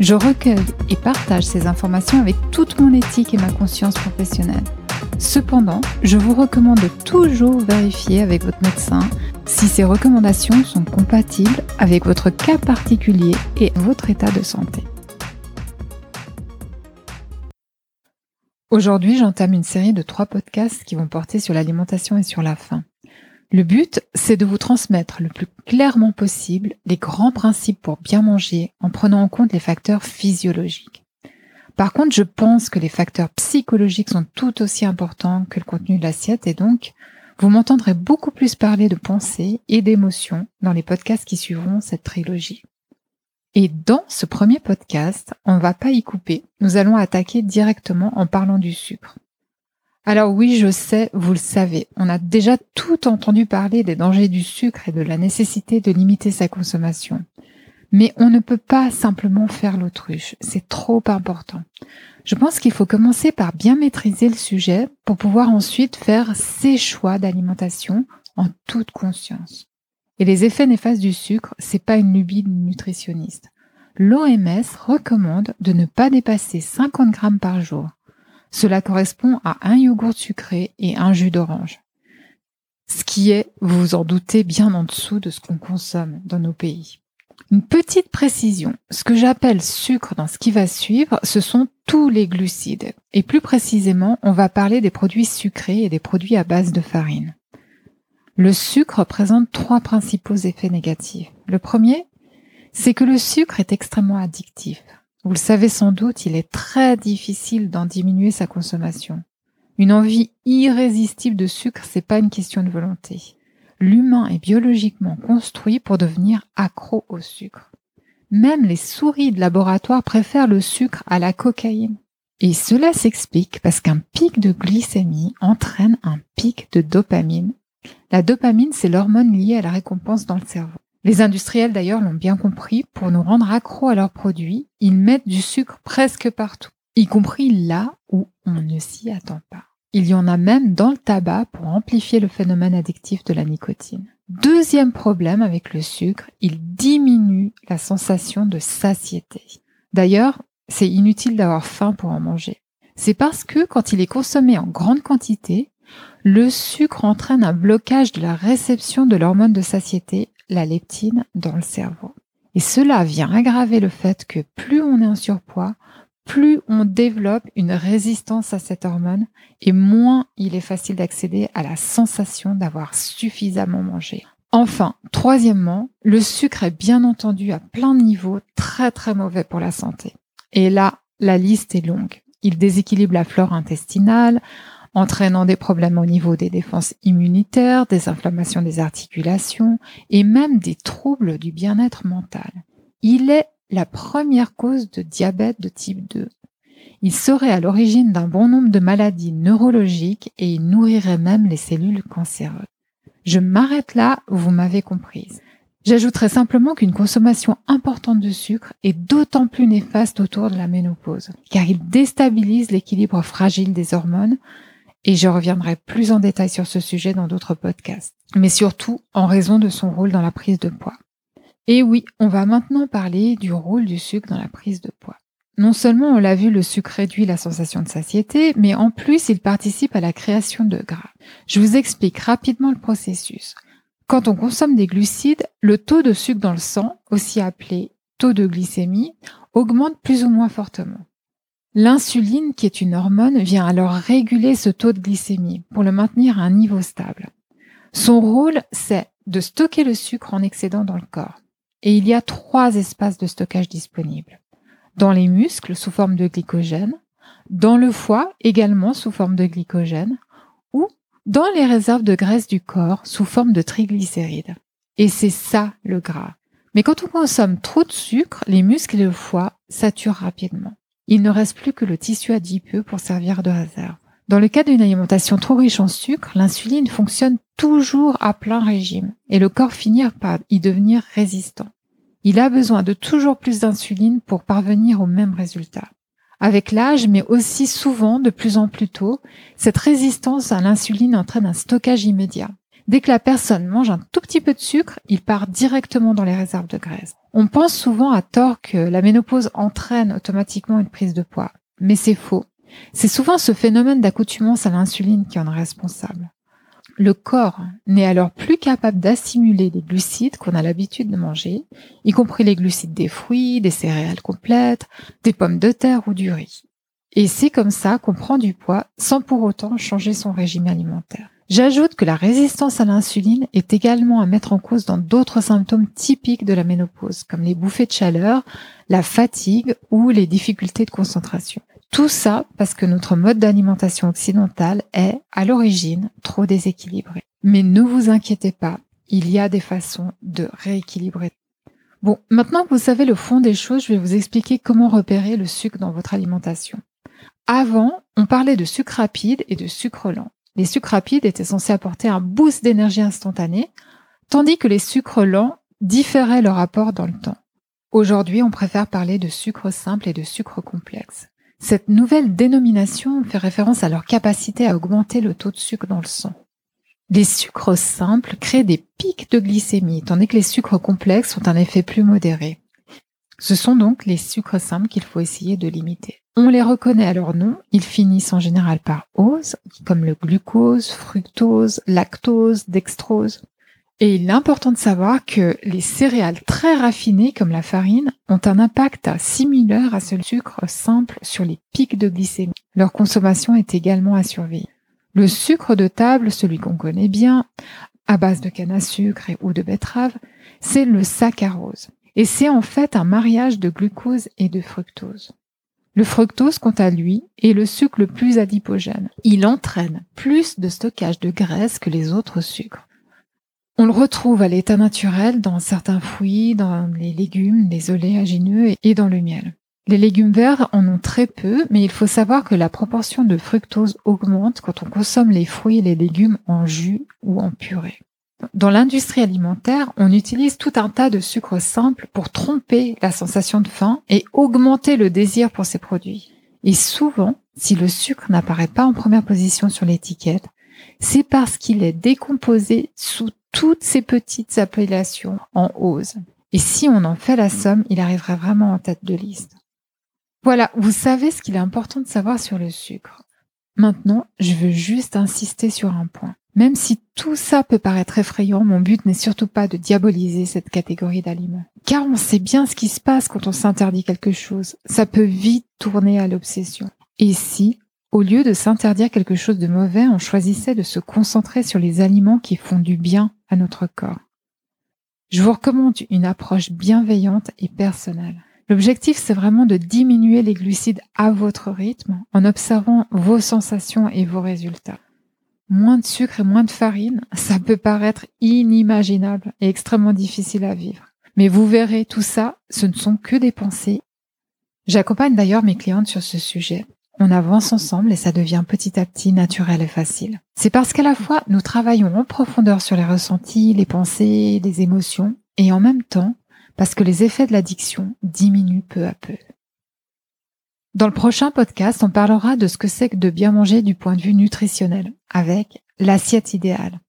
Je recueille et partage ces informations avec toute mon éthique et ma conscience professionnelle. Cependant, je vous recommande toujours vérifier avec votre médecin si ces recommandations sont compatibles avec votre cas particulier et votre état de santé. Aujourd'hui, j'entame une série de trois podcasts qui vont porter sur l'alimentation et sur la faim. Le but, c'est de vous transmettre le plus clairement possible les grands principes pour bien manger en prenant en compte les facteurs physiologiques. Par contre, je pense que les facteurs psychologiques sont tout aussi importants que le contenu de l'assiette et donc vous m'entendrez beaucoup plus parler de pensée et d'émotions dans les podcasts qui suivront cette trilogie. Et dans ce premier podcast, on va pas y couper. Nous allons attaquer directement en parlant du sucre. Alors oui, je sais, vous le savez, on a déjà tout entendu parler des dangers du sucre et de la nécessité de limiter sa consommation. Mais on ne peut pas simplement faire l'autruche, c'est trop important. Je pense qu'il faut commencer par bien maîtriser le sujet pour pouvoir ensuite faire ses choix d'alimentation en toute conscience. Et les effets néfastes du sucre, c'est pas une lubie nutritionniste. L'OMS recommande de ne pas dépasser 50 grammes par jour. Cela correspond à un yogourt sucré et un jus d'orange. Ce qui est, vous vous en doutez, bien en dessous de ce qu'on consomme dans nos pays. Une petite précision, ce que j'appelle sucre dans ce qui va suivre, ce sont tous les glucides. Et plus précisément, on va parler des produits sucrés et des produits à base de farine. Le sucre présente trois principaux effets négatifs. Le premier, c'est que le sucre est extrêmement addictif. Vous le savez sans doute, il est très difficile d'en diminuer sa consommation. Une envie irrésistible de sucre, c'est pas une question de volonté. L'humain est biologiquement construit pour devenir accro au sucre. Même les souris de laboratoire préfèrent le sucre à la cocaïne. Et cela s'explique parce qu'un pic de glycémie entraîne un pic de dopamine la dopamine, c'est l'hormone liée à la récompense dans le cerveau. Les industriels d'ailleurs l'ont bien compris, pour nous rendre accros à leurs produits, ils mettent du sucre presque partout, y compris là où on ne s'y attend pas. Il y en a même dans le tabac pour amplifier le phénomène addictif de la nicotine. Deuxième problème avec le sucre, il diminue la sensation de satiété. D'ailleurs, c'est inutile d'avoir faim pour en manger. C'est parce que quand il est consommé en grande quantité, le sucre entraîne un blocage de la réception de l'hormone de satiété, la leptine, dans le cerveau. Et cela vient aggraver le fait que plus on est en surpoids, plus on développe une résistance à cette hormone et moins il est facile d'accéder à la sensation d'avoir suffisamment mangé. Enfin, troisièmement, le sucre est bien entendu à plein de niveaux très très mauvais pour la santé. Et là, la liste est longue. Il déséquilibre la flore intestinale, entraînant des problèmes au niveau des défenses immunitaires, des inflammations des articulations et même des troubles du bien-être mental. Il est la première cause de diabète de type 2. Il serait à l'origine d'un bon nombre de maladies neurologiques et il nourrirait même les cellules cancéreuses. Je m'arrête là, vous m'avez comprise. J'ajouterai simplement qu'une consommation importante de sucre est d'autant plus néfaste autour de la ménopause, car il déstabilise l'équilibre fragile des hormones, et je reviendrai plus en détail sur ce sujet dans d'autres podcasts, mais surtout en raison de son rôle dans la prise de poids. Et oui, on va maintenant parler du rôle du sucre dans la prise de poids. Non seulement on l'a vu, le sucre réduit la sensation de satiété, mais en plus il participe à la création de gras. Je vous explique rapidement le processus. Quand on consomme des glucides, le taux de sucre dans le sang, aussi appelé taux de glycémie, augmente plus ou moins fortement. L'insuline, qui est une hormone, vient alors réguler ce taux de glycémie pour le maintenir à un niveau stable. Son rôle, c'est de stocker le sucre en excédent dans le corps. Et il y a trois espaces de stockage disponibles. Dans les muscles sous forme de glycogène, dans le foie également sous forme de glycogène, ou dans les réserves de graisse du corps sous forme de triglycérides. Et c'est ça le gras. Mais quand on consomme trop de sucre, les muscles et le foie sature rapidement. Il ne reste plus que le tissu adipeux pour servir de réserve. Dans le cas d'une alimentation trop riche en sucre, l'insuline fonctionne toujours à plein régime et le corps finit par y devenir résistant. Il a besoin de toujours plus d'insuline pour parvenir au même résultat. Avec l'âge, mais aussi souvent de plus en plus tôt, cette résistance à l'insuline entraîne un stockage immédiat. Dès que la personne mange un tout petit peu de sucre, il part directement dans les réserves de graisse. On pense souvent à tort que la ménopause entraîne automatiquement une prise de poids, mais c'est faux. C'est souvent ce phénomène d'accoutumance à l'insuline qui en est responsable. Le corps n'est alors plus capable d'assimiler les glucides qu'on a l'habitude de manger, y compris les glucides des fruits, des céréales complètes, des pommes de terre ou du riz. Et c'est comme ça qu'on prend du poids sans pour autant changer son régime alimentaire. J'ajoute que la résistance à l'insuline est également à mettre en cause dans d'autres symptômes typiques de la ménopause, comme les bouffées de chaleur, la fatigue ou les difficultés de concentration. Tout ça parce que notre mode d'alimentation occidentale est, à l'origine, trop déséquilibré. Mais ne vous inquiétez pas, il y a des façons de rééquilibrer. Bon, maintenant que vous savez le fond des choses, je vais vous expliquer comment repérer le sucre dans votre alimentation. Avant, on parlait de sucre rapide et de sucre lent. Les sucres rapides étaient censés apporter un boost d'énergie instantanée, tandis que les sucres lents différaient leur apport dans le temps. Aujourd'hui, on préfère parler de sucre simple et de sucre complexe. Cette nouvelle dénomination fait référence à leur capacité à augmenter le taux de sucre dans le sang. Les sucres simples créent des pics de glycémie, tandis que les sucres complexes ont un effet plus modéré. Ce sont donc les sucres simples qu'il faut essayer de limiter. On les reconnaît à leur nom, ils finissent en général par ose, comme le glucose, fructose, lactose, dextrose. Et il est important de savoir que les céréales très raffinées comme la farine ont un impact similaire à ce sucre simple sur les pics de glycémie. Leur consommation est également à surveiller. Le sucre de table, celui qu'on connaît bien, à base de canne à sucre et ou de betterave, c'est le saccharose. Et c'est en fait un mariage de glucose et de fructose. Le fructose, quant à lui, est le sucre le plus adipogène. Il entraîne plus de stockage de graisse que les autres sucres. On le retrouve à l'état naturel dans certains fruits, dans les légumes, les oléagineux et dans le miel. Les légumes verts en ont très peu, mais il faut savoir que la proportion de fructose augmente quand on consomme les fruits et les légumes en jus ou en purée. Dans l'industrie alimentaire, on utilise tout un tas de sucres simples pour tromper la sensation de faim et augmenter le désir pour ces produits. Et souvent, si le sucre n'apparaît pas en première position sur l'étiquette, c'est parce qu'il est décomposé sous toutes ces petites appellations en ose. Et si on en fait la somme, il arriverait vraiment en tête de liste. Voilà, vous savez ce qu'il est important de savoir sur le sucre. Maintenant, je veux juste insister sur un point. Même si tout ça peut paraître effrayant, mon but n'est surtout pas de diaboliser cette catégorie d'aliments. Car on sait bien ce qui se passe quand on s'interdit quelque chose. Ça peut vite tourner à l'obsession. Et si, au lieu de s'interdire quelque chose de mauvais, on choisissait de se concentrer sur les aliments qui font du bien à notre corps? Je vous recommande une approche bienveillante et personnelle. L'objectif, c'est vraiment de diminuer les glucides à votre rythme en observant vos sensations et vos résultats. Moins de sucre et moins de farine, ça peut paraître inimaginable et extrêmement difficile à vivre. Mais vous verrez, tout ça, ce ne sont que des pensées. J'accompagne d'ailleurs mes clientes sur ce sujet on avance ensemble et ça devient petit à petit naturel et facile. C'est parce qu'à la fois nous travaillons en profondeur sur les ressentis, les pensées, les émotions, et en même temps parce que les effets de l'addiction diminuent peu à peu. Dans le prochain podcast, on parlera de ce que c'est que de bien manger du point de vue nutritionnel, avec l'assiette idéale,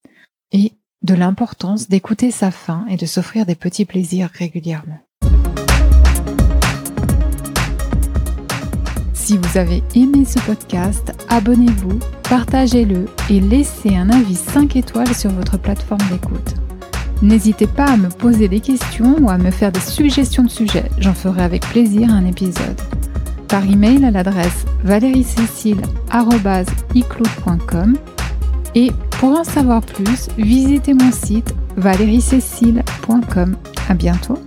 et de l'importance d'écouter sa faim et de s'offrir des petits plaisirs régulièrement. Si vous avez aimé ce podcast, abonnez-vous, partagez-le et laissez un avis 5 étoiles sur votre plateforme d'écoute. N'hésitez pas à me poser des questions ou à me faire des suggestions de sujets, j'en ferai avec plaisir un épisode. Par email à l'adresse valeriecécile.com et pour en savoir plus, visitez mon site valeriecécile.com. À bientôt!